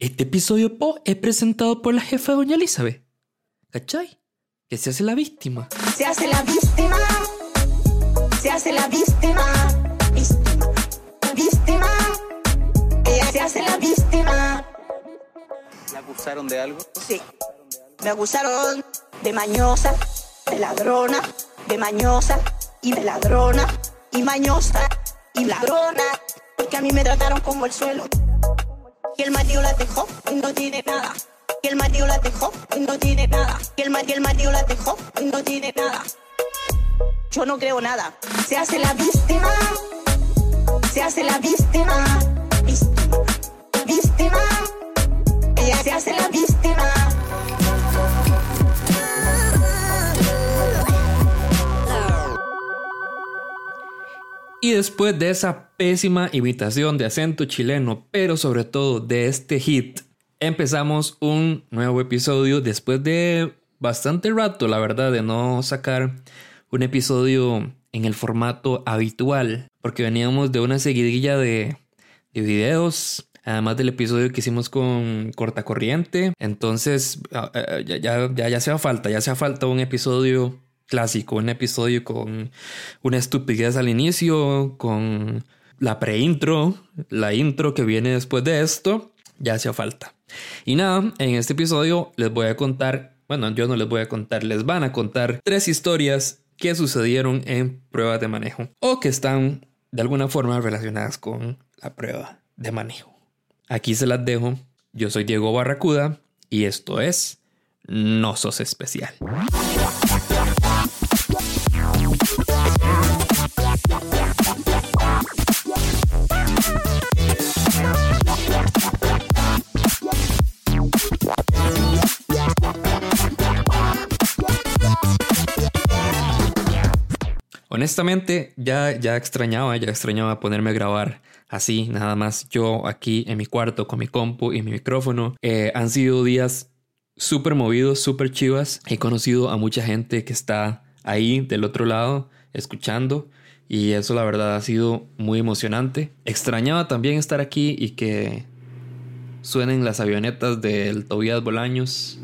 Este episodio po es presentado por la jefa Doña Elizabeth. ¿Cachai? Que se hace la víctima. Se hace la víctima. Se hace la víctima. Víctima. Víctima. Ella se hace la víctima. ¿La acusaron de algo? Sí. Me acusaron de mañosa, de ladrona, de mañosa y de ladrona y mañosa y ladrona. Porque a mí me trataron como el suelo. Que el marido la dejó y no tiene nada. Que el marido la dejó y no tiene nada. El marido, el la dejó y no tiene nada. Yo no creo nada. Se hace la víctima. Se hace la víctima. Víctima. Víctima. Ella se hace la víctima. Y después de esa pésima imitación de acento chileno, pero sobre todo de este hit, empezamos un nuevo episodio después de bastante rato, la verdad, de no sacar un episodio en el formato habitual, porque veníamos de una seguidilla de, de videos, además del episodio que hicimos con Cortacorriente, entonces ah, ah, ya, ya, ya, ya hacía falta, ya hacía falta un episodio clásico, un episodio con una estupidez al inicio, con la pre-intro, la intro que viene después de esto, ya hacía falta. Y nada, en este episodio les voy a contar, bueno, yo no les voy a contar, les van a contar tres historias que sucedieron en pruebas de manejo o que están de alguna forma relacionadas con la prueba de manejo. Aquí se las dejo. Yo soy Diego Barracuda y esto es No Sos Especial. Honestamente, ya, ya extrañaba, ya extrañaba ponerme a grabar así, nada más yo aquí en mi cuarto con mi compu y mi micrófono. Eh, han sido días súper movidos, súper chivas. He conocido a mucha gente que está ahí del otro lado, escuchando. Y eso la verdad ha sido muy emocionante. Extrañaba también estar aquí y que suenen las avionetas del Tobias Bolaños.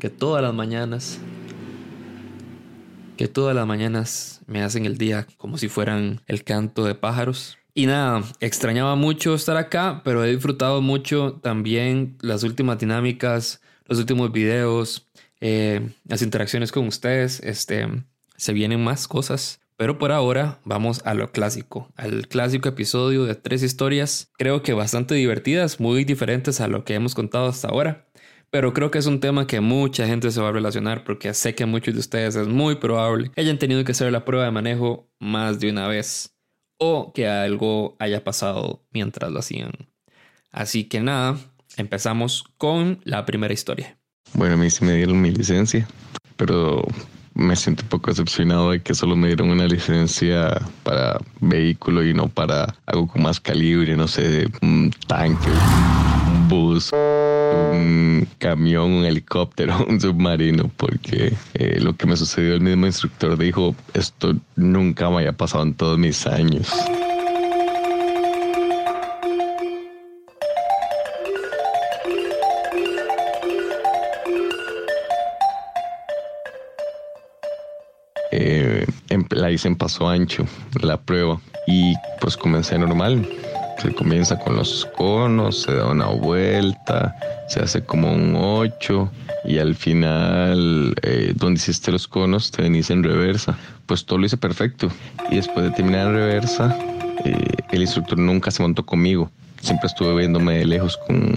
Que todas las mañanas que todas las mañanas me hacen el día como si fueran el canto de pájaros. Y nada, extrañaba mucho estar acá, pero he disfrutado mucho también las últimas dinámicas, los últimos videos, eh, las interacciones con ustedes. Este, se vienen más cosas. Pero por ahora vamos a lo clásico, al clásico episodio de tres historias, creo que bastante divertidas, muy diferentes a lo que hemos contado hasta ahora. Pero creo que es un tema que mucha gente se va a relacionar porque sé que muchos de ustedes es muy probable que hayan tenido que hacer la prueba de manejo más de una vez o que algo haya pasado mientras lo hacían. Así que nada, empezamos con la primera historia. Bueno, a mí sí me dieron mi licencia, pero me siento un poco decepcionado de que solo me dieron una licencia para vehículo y no para algo con más calibre, no sé, un tanque, un bus un camión, un helicóptero, un submarino, porque eh, lo que me sucedió, el mismo instructor dijo, esto nunca me haya pasado en todos mis años. Eh, la hice en paso ancho, la prueba, y pues comencé normal. Se comienza con los conos, se da una vuelta, se hace como un 8 y al final eh, donde hiciste los conos te venís en reversa. Pues todo lo hice perfecto. Y después de terminar en reversa, eh, el instructor nunca se montó conmigo. Siempre estuve viéndome de lejos con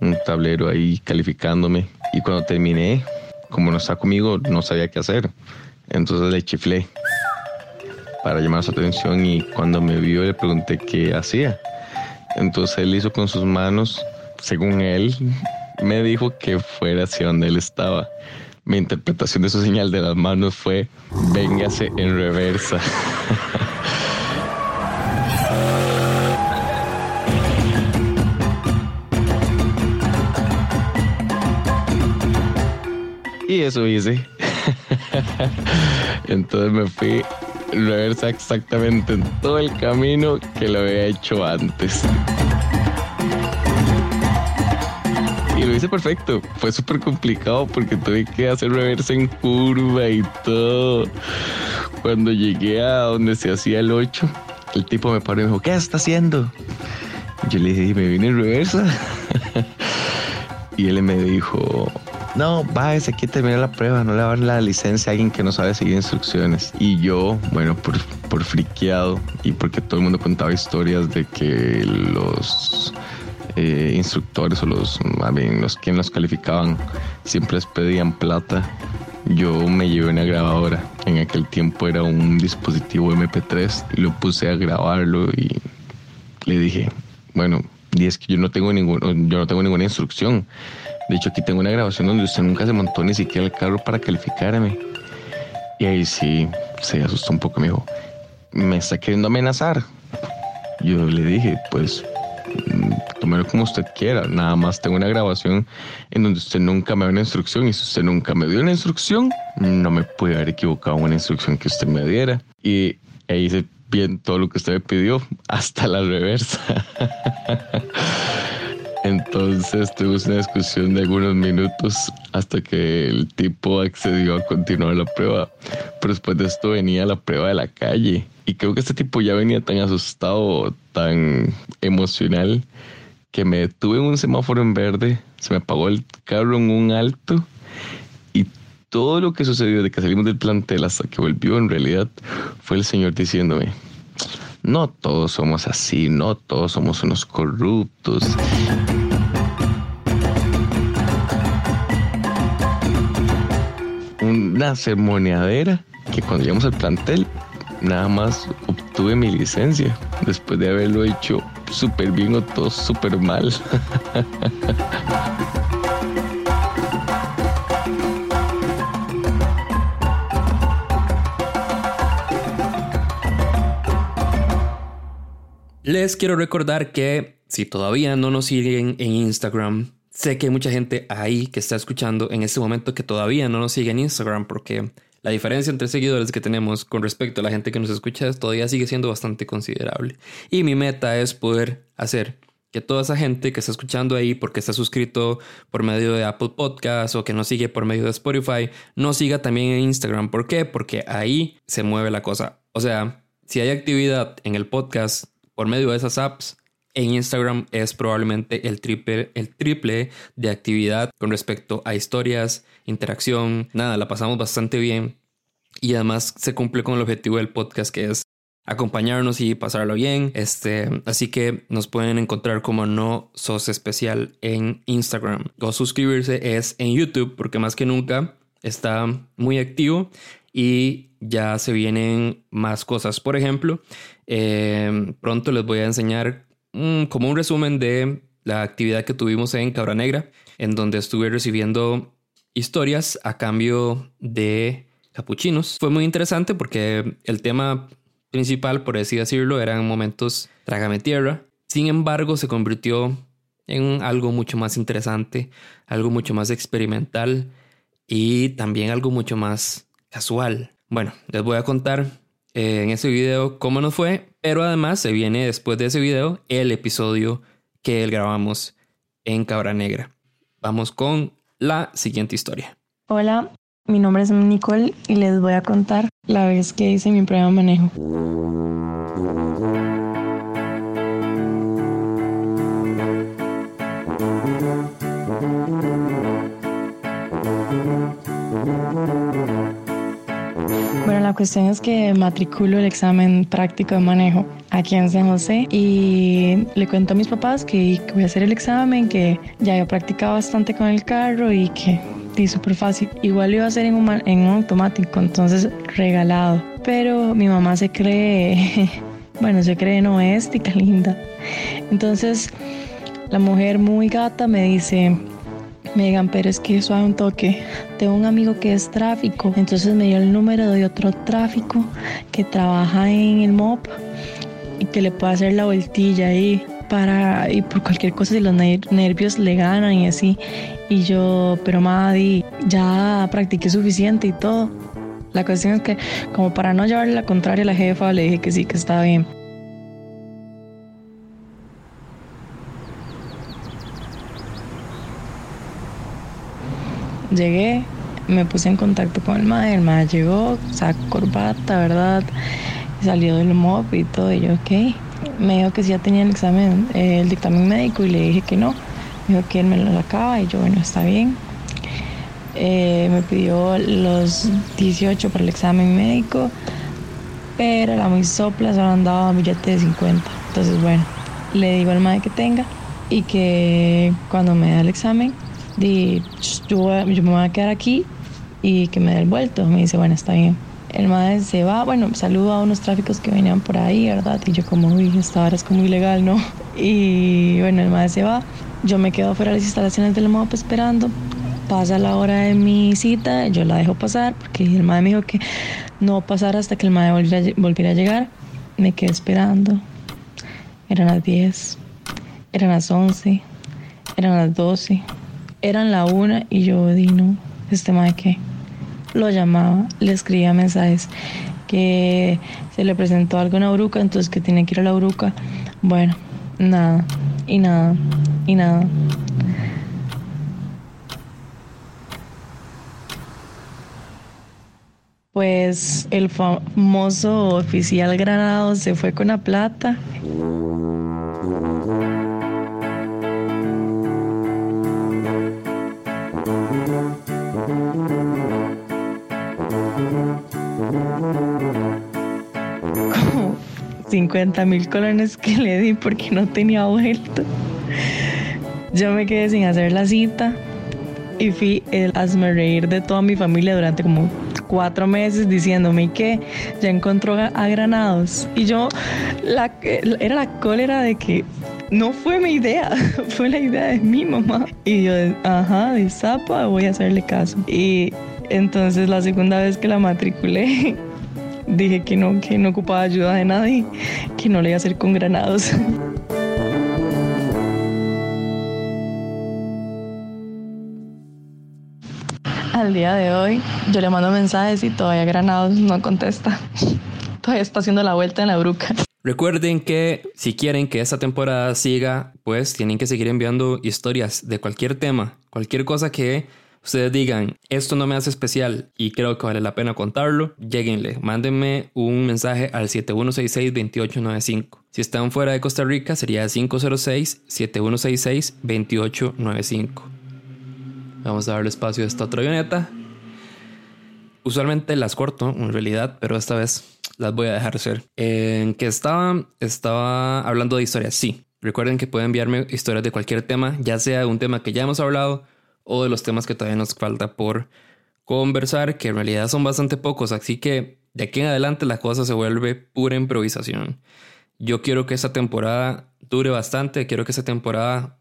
un tablero ahí calificándome. Y cuando terminé, como no está conmigo, no sabía qué hacer. Entonces le chiflé para llamar su atención y cuando me vio le pregunté qué hacía. Entonces él hizo con sus manos, según él, me dijo que fuera hacia donde él estaba. Mi interpretación de su señal de las manos fue, véngase en reversa. y eso hice. Entonces me fui reversa exactamente en todo el camino que lo había hecho antes. hice perfecto. Fue súper complicado porque tuve que hacer reversa en curva y todo. Cuando llegué a donde se hacía el 8, el tipo me paró y me dijo, ¿qué está haciendo? Yo le dije, ¿me vine en reversa? y él me dijo, no, váyase aquí termina la prueba, no le va a dar la licencia a alguien que no sabe seguir instrucciones. Y yo, bueno, por, por friqueado y porque todo el mundo contaba historias de que los eh, instructores o los, los que nos calificaban siempre les pedían plata. Yo me llevé una grabadora. En aquel tiempo era un dispositivo MP3 y lo puse a grabarlo y le dije, bueno, y es que yo no tengo ningún, yo no tengo ninguna instrucción. De hecho, aquí tengo una grabación donde usted nunca se montó ni siquiera el carro para calificarme. Y ahí sí, se asustó un poco. Me dijo, ¿me está queriendo amenazar? Yo le dije, pues, mm, tómelo como usted quiera. Nada más tengo una grabación en donde usted nunca me dio una instrucción. Y si usted nunca me dio una instrucción, no me puede haber equivocado una instrucción que usted me diera. Y ahí se bien todo lo que usted me pidió, hasta la reversa. Entonces tuvimos una discusión de algunos minutos hasta que el tipo accedió a continuar la prueba. Pero después de esto venía la prueba de la calle. Y creo que este tipo ya venía tan asustado, tan emocional, que me detuve en un semáforo en verde, se me apagó el carro en un alto y todo lo que sucedió de que salimos del plantel hasta que volvió en realidad fue el señor diciéndome, no todos somos así, no todos somos unos corruptos. Una ceremoniadera que cuando llegamos al plantel nada más obtuve mi licencia después de haberlo hecho súper bien o todo súper mal. Les quiero recordar que si todavía no nos siguen en Instagram, sé que hay mucha gente ahí que está escuchando en este momento que todavía no nos sigue en Instagram porque la diferencia entre seguidores que tenemos con respecto a la gente que nos escucha todavía sigue siendo bastante considerable. Y mi meta es poder hacer que toda esa gente que está escuchando ahí porque está suscrito por medio de Apple Podcasts o que nos sigue por medio de Spotify, no siga también en Instagram. ¿Por qué? Porque ahí se mueve la cosa. O sea, si hay actividad en el podcast por medio de esas apps, en Instagram es probablemente el triple, el triple de actividad con respecto a historias, interacción, nada, la pasamos bastante bien y además se cumple con el objetivo del podcast que es acompañarnos y pasarlo bien. Este, así que nos pueden encontrar como no sos especial en Instagram o suscribirse es en YouTube porque más que nunca está muy activo y ya se vienen más cosas. Por ejemplo, eh, pronto les voy a enseñar como un resumen de la actividad que tuvimos en Cabra Negra, en donde estuve recibiendo historias a cambio de capuchinos. Fue muy interesante porque el tema principal, por así decirlo, eran momentos trágame tierra. Sin embargo, se convirtió en algo mucho más interesante, algo mucho más experimental y también algo mucho más casual. Bueno, les voy a contar eh, en ese video cómo nos fue, pero además se viene después de ese video el episodio que grabamos en Cabra Negra. Vamos con la siguiente historia. Hola, mi nombre es Nicole y les voy a contar la vez que hice mi prueba de manejo. La cuestión es que matriculo el examen práctico de manejo aquí en San José y le cuento a mis papás que, voy a hacer el examen, que ya había practicado bastante con el carro y que es súper fácil. Igual lo iba a hacer en un, en un automático, entonces regalado. Pero mi mamá se cree, bueno, se cree no es, tica linda. Entonces la mujer muy gata me dice, Megan, pero es que eso hay un toque. Tengo un amigo que es tráfico, entonces me dio el número de otro tráfico que trabaja en el MOP y que le puede hacer la vueltilla ahí para y por cualquier cosa si los nervios le ganan y así. Y yo, pero Madi, ya practiqué suficiente y todo. La cuestión es que como para no llevarle la contraria a la jefa, le dije que sí, que estaba bien. Llegué, me puse en contacto con el mae, el mae llegó, sacó corbata, ¿verdad? Salió del MOP y todo, y yo, ok. Me dijo que sí ya tenía el examen, eh, el dictamen médico y le dije que no. Me dijo que él me lo sacaba y yo, bueno, está bien. Eh, me pidió los 18 para el examen médico, pero la muy sopla solo andaba un billete de 50. Entonces, bueno, le digo al madre que tenga y que cuando me da el examen, di, yo, yo me voy a quedar aquí y que me dé el vuelto. Me dice, bueno, está bien. El madre se va, bueno, saluda a unos tráficos que venían por ahí, ¿verdad? Y yo como, uy, esta hora es como ilegal, ¿no? Y bueno, el madre se va. Yo me quedo fuera de las instalaciones del MOP esperando pasa la hora de mi cita, yo la dejo pasar porque el madre me dijo que no pasara hasta que el madre volviera, volviera a llegar. Me quedé esperando. Eran las 10, eran las 11, eran las 12, eran la 1 y yo di no, este madre que lo llamaba, le escribía mensajes que se le presentó algo en la bruca, entonces que tiene que ir a la bruca. Bueno, nada, y nada, y nada. Pues el famoso oficial Granado se fue con la plata. 50 mil colones que le di porque no tenía vuelto. Yo me quedé sin hacer la cita y fui el hazme reír de toda mi familia durante como cuatro meses diciéndome que ya encontró a Granados. Y yo, la, era la cólera de que no fue mi idea, fue la idea de mi mamá. Y yo, ajá, de zapa, voy a hacerle caso. Y entonces la segunda vez que la matriculé, dije que no, que no ocupaba ayuda de nadie, que no le iba a hacer con granados. Al día de hoy, yo le mando mensajes y todavía Granados no contesta. todavía está haciendo la vuelta en la bruca. Recuerden que si quieren que esta temporada siga, pues tienen que seguir enviando historias de cualquier tema, cualquier cosa que ustedes digan, esto no me hace especial y creo que vale la pena contarlo, lleguenle, mándenme un mensaje al 7166-2895. Si están fuera de Costa Rica sería 506-7166-2895. Vamos a darle espacio a esta otra avioneta. Usualmente las corto en realidad, pero esta vez las voy a dejar ser. En que estaba, estaba hablando de historias. Sí, recuerden que pueden enviarme historias de cualquier tema, ya sea un tema que ya hemos hablado o de los temas que todavía nos falta por conversar, que en realidad son bastante pocos, así que de aquí en adelante la cosa se vuelve pura improvisación. Yo quiero que esta temporada dure bastante, quiero que esta temporada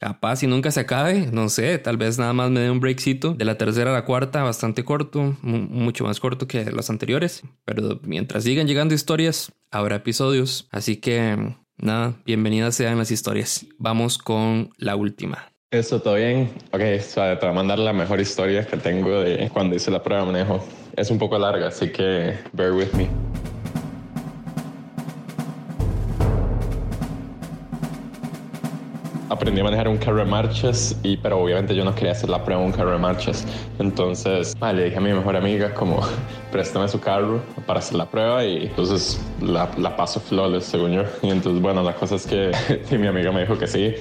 Capaz y nunca se acabe, no sé, tal vez nada más me dé un breakcito de la tercera a la cuarta, bastante corto, mucho más corto que los anteriores, pero mientras sigan llegando historias, habrá episodios, así que nada, bienvenidas sean las historias. Vamos con la última. Eso, ¿todo bien? Ok, te voy a mandar la mejor historia que tengo de cuando hice la prueba de manejo. Es un poco larga, así que bear with me. aprendí a manejar un carro de marchas, y, pero obviamente yo no quería hacer la prueba de un carro de marchas. Entonces le dije a mi mejor amiga como, préstame su carro para hacer la prueba y entonces la, la paso flawless según yo. Y entonces bueno, la cosa es que mi amiga me dijo que sí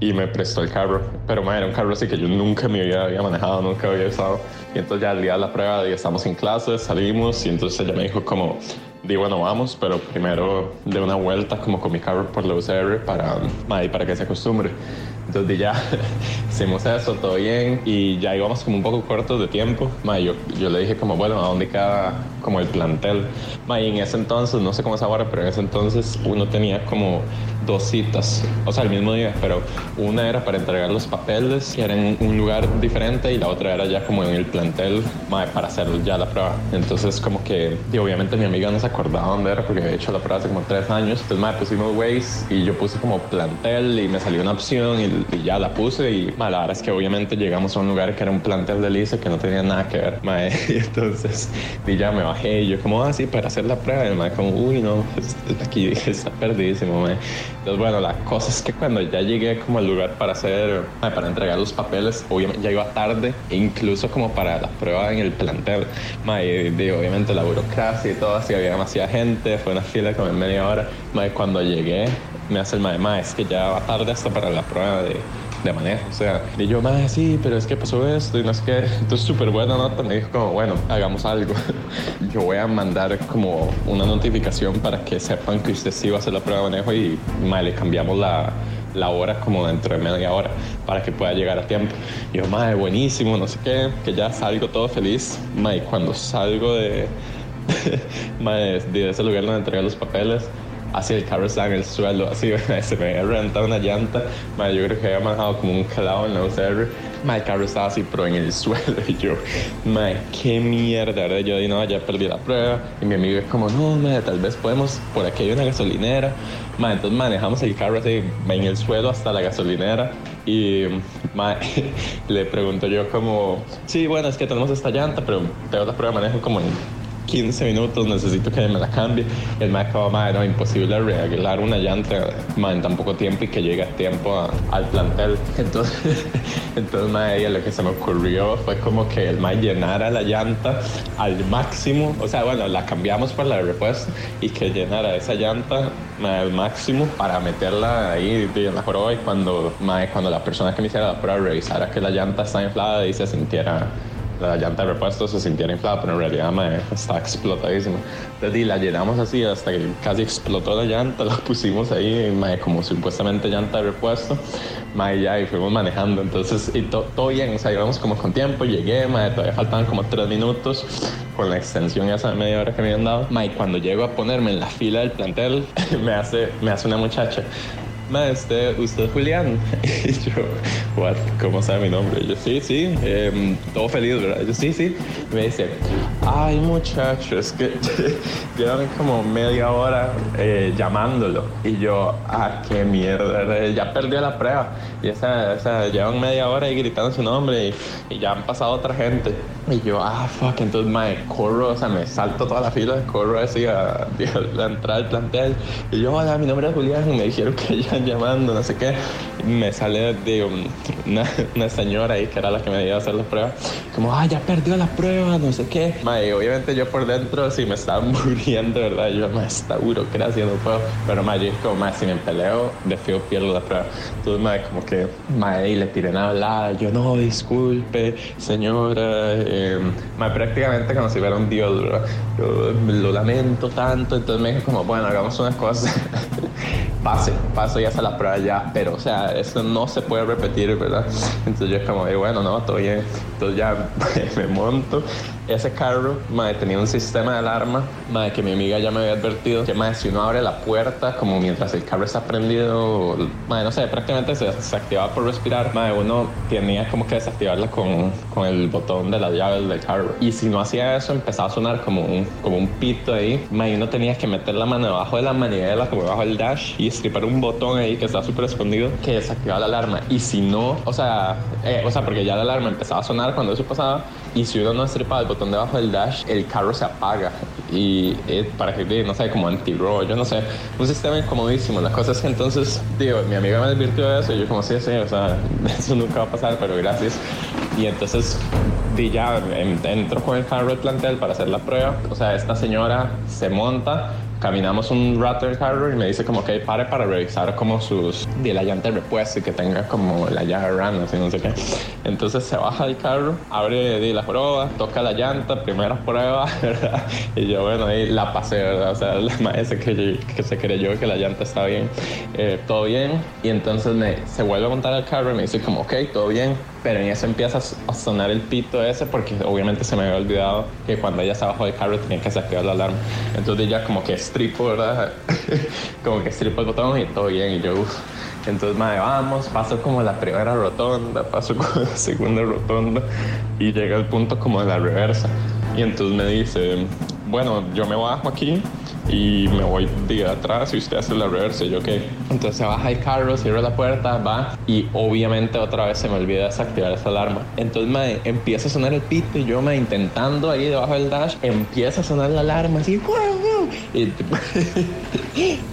y me prestó el carro. Pero era un carro así que yo nunca me había, había manejado, nunca había usado. Y entonces ya al día de la prueba ya estamos en clase, salimos y entonces ella me dijo como, di bueno, vamos, pero primero de una vuelta como con mi carro por la UCR para, para que se acostumbre. Entonces ya hicimos eso, todo bien, y ya íbamos como un poco cortos de tiempo. yo, yo le dije como, bueno, ¿a dónde queda como el plantel? y en ese entonces, no sé cómo es ahora, pero en ese entonces uno tenía como dos citas, o sea, el mismo día, pero una era para entregar los papeles, que era en un lugar diferente, y la otra era ya como en el plantel para hacer ya la prueba. Entonces como que, y obviamente mi amiga no se acordaba dónde era, porque había hecho la prueba hace como tres años. Entonces, madre, pusimos Waze y yo puse como plantel y me salió una opción y y ya la puse y ma, la verdad es que obviamente llegamos a un lugar que era un plantel de lice que no tenía nada que ver, ma, y entonces y ya me bajé y yo como así para hacer la prueba y el como uy no, pues, aquí está perdidísimo, ma. entonces bueno, la cosa es que cuando ya llegué como al lugar para hacer, ma, para entregar los papeles, obviamente ya iba tarde, incluso como para la prueba en el plantel, ma, y, y obviamente la burocracia y todo, así había demasiada gente, fue una fila como en media hora, ma, y cuando llegué me hace el mae, es que ya va tarde hasta para la prueba de, de manejo. O sea, y yo, mae, sí, pero es que pasó esto y no es que. Entonces, súper buena nota. Me dijo, como, bueno, hagamos algo. yo voy a mandar como una notificación para que sepan que usted sí va a hacer la prueba de manejo y mae, le cambiamos la, la hora como dentro de media hora para que pueda llegar a tiempo. Y yo, mae, buenísimo, no sé qué, que ya salgo todo feliz. Mae, cuando salgo de, mae, de ese lugar donde entregué los papeles, así el carro estaba en el suelo, así se me había reventado una llanta, madre, yo creo que había manejado como un calado en la UCR, madre, el carro estaba así pero en el suelo. Y yo, madre, qué mierda, ¿verdad? yo dije, no, ya perdí la prueba. Y mi amigo es como, no, madre, tal vez podemos, por aquí hay una gasolinera, madre, entonces manejamos el carro así en el suelo hasta la gasolinera. Y madre, le pregunto yo como, sí, bueno, es que tenemos esta llanta, pero tengo la prueba de manejo como en 15 minutos, necesito que me la cambie. El me acaba, madre, no, imposible arreglar una llanta madre, en tan poco tiempo y que llegue a tiempo a, al plantel. Entonces, entonces madre, lo que se me ocurrió fue como que el mae llenara la llanta al máximo, o sea, bueno, la cambiamos por la de repuesto y que llenara esa llanta al máximo para meterla ahí en la joroba y cuando, madre, cuando la persona que me hiciera la prueba revisara que la llanta está inflada y se sintiera la llanta de repuesto se sintiera inflada, pero en realidad me está explotadísima. Entonces la llenamos así hasta que casi explotó la llanta, la pusimos ahí mae, como supuestamente llanta de repuesto, mae, ya y fuimos manejando. Entonces, y todo bien, o sea, íbamos como con tiempo, llegué, mae, todavía faltaban como tres minutos con la extensión esa de media hora que me habían dado. Mae, cuando llego a ponerme en la fila del plantel, me hace, me hace una muchacha, ma, usted, usted Julián. Y yo, what, ¿cómo sabe mi nombre? Y yo, sí, sí, eh, todo feliz, ¿verdad? Y yo, sí, sí. Y me dice, ay, muchacho, es que llevan como media hora eh, llamándolo. Y yo, ah, qué mierda, ya perdió la prueba. Y esa, llevan media hora ahí gritando su nombre y, y ya han pasado otra gente. Y yo, ah, fuck, entonces, mae, corro, o sea, me salto toda la fila, corro así a, a, a entrar al plantel. Y yo, hola, mi nombre es Julián, y me dijeron que ya llamando, no sé qué. Me sale de una, una, señora ahí que era la que me iba a hacer la prueba, como, ah, ya perdió la prueba, no sé qué. Mae, obviamente yo por dentro sí me estaba muriendo, ¿verdad? Yo, mae, esta burocracia, no puedo. Pero, mae, yo como, mae, si me peleo, de pierdo la prueba. Entonces, mae, como que, mae, y le tiré una hablada. Yo, no, disculpe, señora. Eh, prácticamente como si fuera un dios, ¿verdad? Yo lo lamento tanto. Entonces me dijo como, bueno, hagamos unas cosas. pase, paso y hace la prueba ya, pero o sea, eso no se puede repetir, ¿verdad? Entonces yo como, bueno, no, todo bien. Entonces ya me monto. Ese carro, madre, tenía un sistema de alarma, madre, que mi amiga ya me había advertido, que madre, si uno abre la puerta, como mientras el carro está prendido, madre, no sé, prácticamente se, se activaba por respirar, madre, uno tenía como que desactivarla con, con el botón de las llaves del carro. Y si no hacía eso, empezaba a sonar como un, como un pito ahí, madre, uno tenía que meter la mano debajo de la manivela, como debajo del dash, y estripar un botón ahí que está súper escondido que desactivaba la alarma. Y si no, o sea, eh, o sea, porque ya la alarma empezaba a sonar cuando eso pasaba, y si uno no estripaba el botón debajo del dash, el carro se apaga. Y eh, para que, no sé, como anti-roll, yo no sé, un sistema incomodísimo. La cosa es que entonces, digo, mi amiga me advirtió de eso, y yo como, sí, sí, o sea, eso nunca va a pasar, pero gracias. Y entonces di ya entro con el carro al plantel para hacer la prueba. O sea, esta señora se monta, caminamos un rato el carro y me dice como que pare para revisar como sus de la llanta de repuesto y que tenga como la llave rana así no sé qué. Entonces se baja del carro abre de la prueba toca la llanta primera prueba ¿verdad? y yo bueno ahí la pasé verdad o sea la maestra que, que se creyó que la llanta estaba bien eh, todo bien. Y entonces me se vuelve a montar al carro y me dice como ok todo bien pero en eso empieza a sonar el pito ese porque obviamente se me había olvidado que cuando ella se bajó del carro tenía que desactivar la alarma. Entonces ya como que estripo verdad como que estripo el botón y todo bien y yo uff entonces, madre, vamos, paso como la primera rotonda, paso como la segunda rotonda y llega el punto como de la reversa. Y entonces me dice, bueno, yo me bajo aquí y me voy de atrás y usted hace la reversa. Yo, ¿qué? Entonces se baja el carro, cierra la puerta, va y obviamente otra vez se me olvida desactivar esa alarma. Entonces me empieza a sonar el pito y yo me intentando ahí debajo del dash, empieza a sonar la alarma así, y tipo,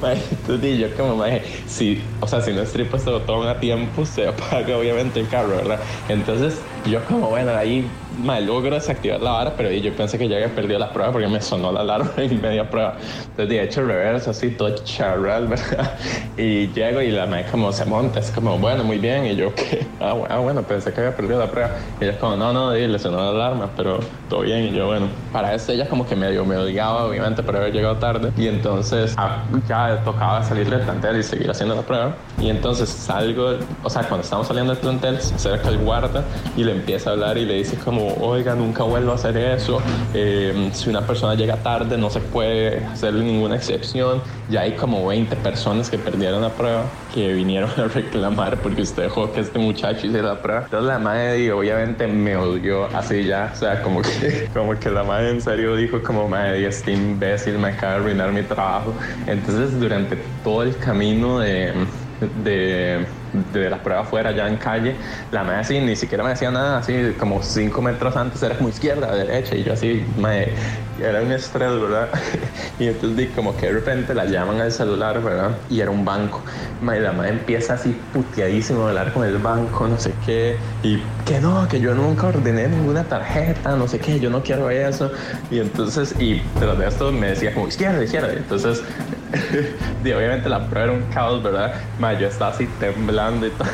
entonces yo como, mae, si, o sea, si no estripo este botón a tiempo, se apaga obviamente el carro, ¿verdad? Entonces yo como, bueno, ahí me logro desactivar la vara, pero yo pensé que ya había perdido la prueba porque me sonó la alarma en media prueba. Entonces, de hecho, reverso así, todo charral, ¿verdad? Y llego y la me como se monta, es como, bueno, muy bien. Y yo, ¿qué? Ah, ah, bueno, pensé que había perdido la prueba. Y ella es como, no, no, le sonó la alarma, pero todo bien. Y yo, bueno, para eso ella como que medio me odiaba, obviamente, haber llegado tarde. Y entonces ah, ya tocaba salir del plantel y seguir haciendo la prueba. Y entonces salgo, o sea, cuando estamos saliendo del plantel, se acerca el guarda y le empieza a hablar y le dice como, oiga, nunca vuelvo a hacer eso. Eh, si una persona llega tarde, no se puede hacerle ninguna excepción. Ya hay como 20 personas que perdieron la prueba, que vinieron a reclamar porque usted dejó que este muchacho hiciera la prueba. Entonces la madre obviamente me odió así ya, o sea, como que, como que la madre en serio dijo como, madre, este imbécil me acaba de arruinar mi trabajo. Entonces durante todo el camino de de, de las pruebas fuera, ya en calle, la madre así ni siquiera me decía nada, así como cinco metros antes era como izquierda, derecha, y yo así, me, era un estrés, ¿verdad? y entonces como que de repente la llaman al celular, ¿verdad? Y era un banco. y la madre empieza así puteadísimo a hablar con el banco, no sé qué, y que no, que yo nunca ordené ninguna tarjeta, no sé qué, yo no quiero eso. Y entonces, y tras de esto me decía como izquierda, izquierda. Y entonces obviamente la prueba era un caos, ¿verdad? yo estaba así temblando y todo,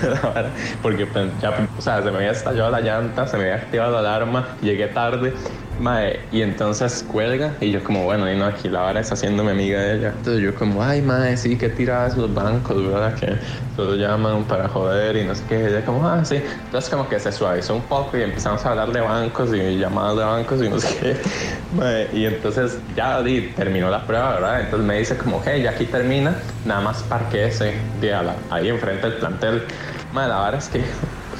porque pues, ya, o sea, se me había estallado la llanta, se me había activado la alarma, llegué tarde Mae, y entonces cuelga y yo como, bueno, y no, aquí la vara está haciéndome amiga de ella. Entonces yo como, ay, mae, sí, que tiras los bancos, ¿verdad? Que todos llaman para joder y no sé qué. Y ella como, ah, sí. Entonces como que se suavizó un poco y empezamos a hablar de bancos y llamadas de bancos y no sé qué. Mae, y entonces ya di, terminó la prueba, ¿verdad? Entonces me dice como, hey, ya aquí termina, nada más parqueese ahí enfrente del plantel. Mae, la verdad es que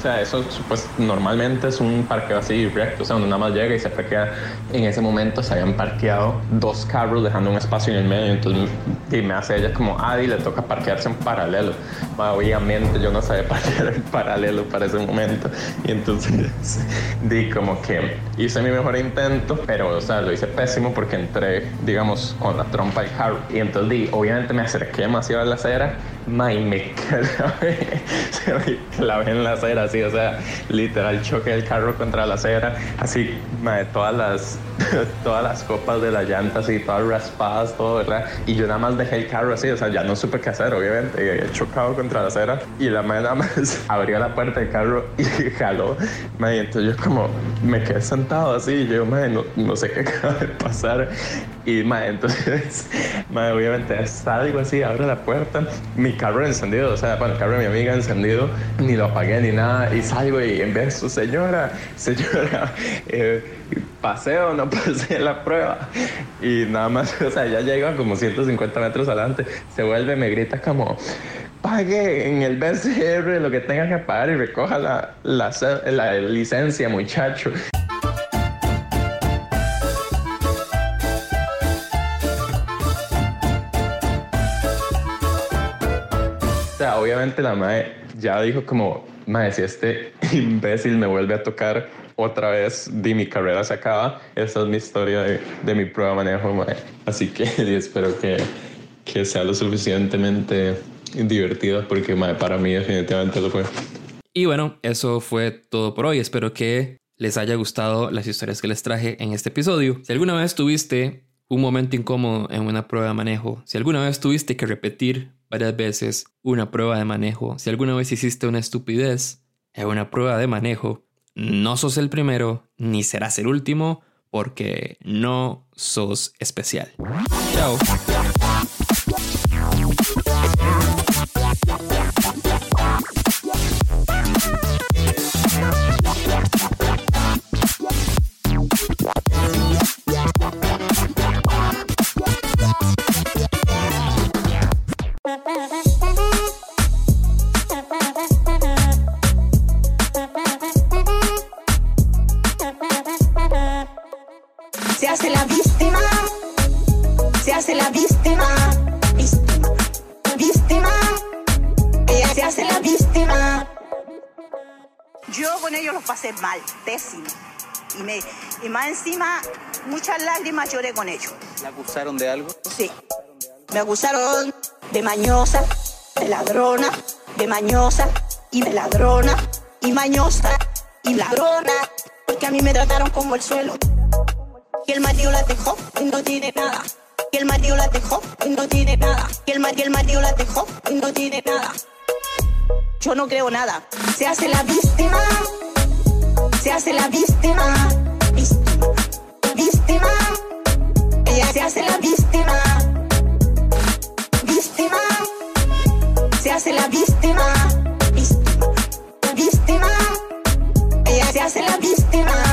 sea, eso pues normalmente es un parqueo así recto, o sea, donde nada más llega y se parquea. En ese momento se habían parqueado dos carros dejando un espacio en el medio, entonces y me hace ella como, ah, y le toca parquearse en paralelo. obviamente yo no sabía parquear en paralelo para ese momento y entonces di como que hice mi mejor intento, pero o sea, lo hice pésimo porque entré, digamos, con la trompa del carro y entonces di, obviamente me acerqué demasiado a la acera Ma, y me clavé, se me clavé en la acera, así, o sea, literal choque el carro contra la acera, así, ma, todas las, todas las copas de la llanta, así, todas raspadas, todo, ¿verdad? Y yo nada más dejé el carro así, o sea, ya no supe qué hacer, obviamente, he chocado contra la acera, y la madre nada más abrió la puerta del carro y jaló, ma, entonces yo como me quedé sentado así, y yo, ma, no, no sé qué acaba de pasar, y, ma, entonces, ma, obviamente salgo así, abre la puerta, mi carro encendido, o sea, bueno, el carro de mi amiga encendido, ni lo apagué ni nada, y salgo y en vez de señora, señora, eh, paseo, no pasé la prueba, y nada más, o sea, ya llega como 150 metros adelante, se vuelve, me grita como, pague en el BCR lo que tenga que pagar y recoja la, la, la licencia, muchacho. Obviamente la madre ya dijo como, madre, si este imbécil me vuelve a tocar otra vez, di mi carrera se acaba. Esa es mi historia de, mi prueba de manejo, Así que espero que, que sea lo suficientemente divertido porque para mí definitivamente lo fue. Y bueno, eso fue todo por hoy. Espero que les haya gustado las historias que les traje en este episodio. Si alguna vez tuviste un momento incómodo en una prueba de manejo, si alguna vez tuviste que repetir varias veces una prueba de manejo, si alguna vez hiciste una estupidez en una prueba de manejo, no sos el primero ni serás el último porque no sos especial. Chao. Lloré con ellos. ¿La acusaron de algo? Sí. Me acusaron de mañosa, de ladrona, de mañosa y de ladrona, y mañosa y ladrona, porque a mí me trataron como el suelo. Que el marido la dejó y no tiene nada. Que el marido la dejó y no tiene nada. Que el, mar- el marido la dejó y no tiene nada. Yo no creo nada. Se hace la víctima. Se hace la víctima. Víctima. Víctima se hace la víctima. Víctima, se hace la víctima. Víctima, víctima, ella se hace la víctima.